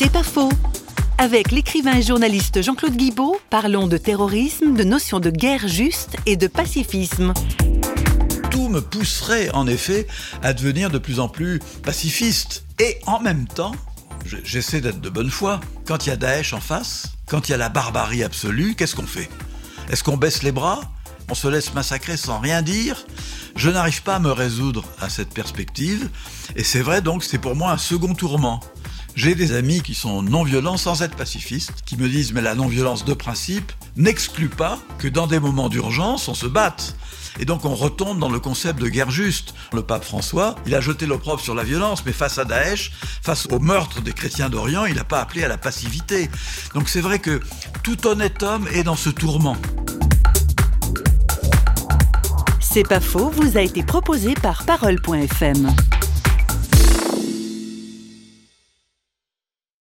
C'est pas faux. Avec l'écrivain et journaliste Jean-Claude Guibaud, parlons de terrorisme, de notions de guerre juste et de pacifisme. Tout me pousserait en effet à devenir de plus en plus pacifiste. Et en même temps, j'essaie d'être de bonne foi. Quand il y a Daesh en face, quand il y a la barbarie absolue, qu'est-ce qu'on fait? Est-ce qu'on baisse les bras? On se laisse massacrer sans rien dire? Je n'arrive pas à me résoudre à cette perspective. Et c'est vrai donc, c'est pour moi un second tourment. J'ai des amis qui sont non-violents sans être pacifistes, qui me disent mais la non-violence de principe n'exclut pas que dans des moments d'urgence, on se batte. Et donc on retombe dans le concept de guerre juste. Le pape François, il a jeté l'opprobre sur la violence, mais face à Daesh, face au meurtre des chrétiens d'Orient, il n'a pas appelé à la passivité. Donc c'est vrai que tout honnête homme est dans ce tourment. C'est pas faux, vous a été proposé par parole.fm.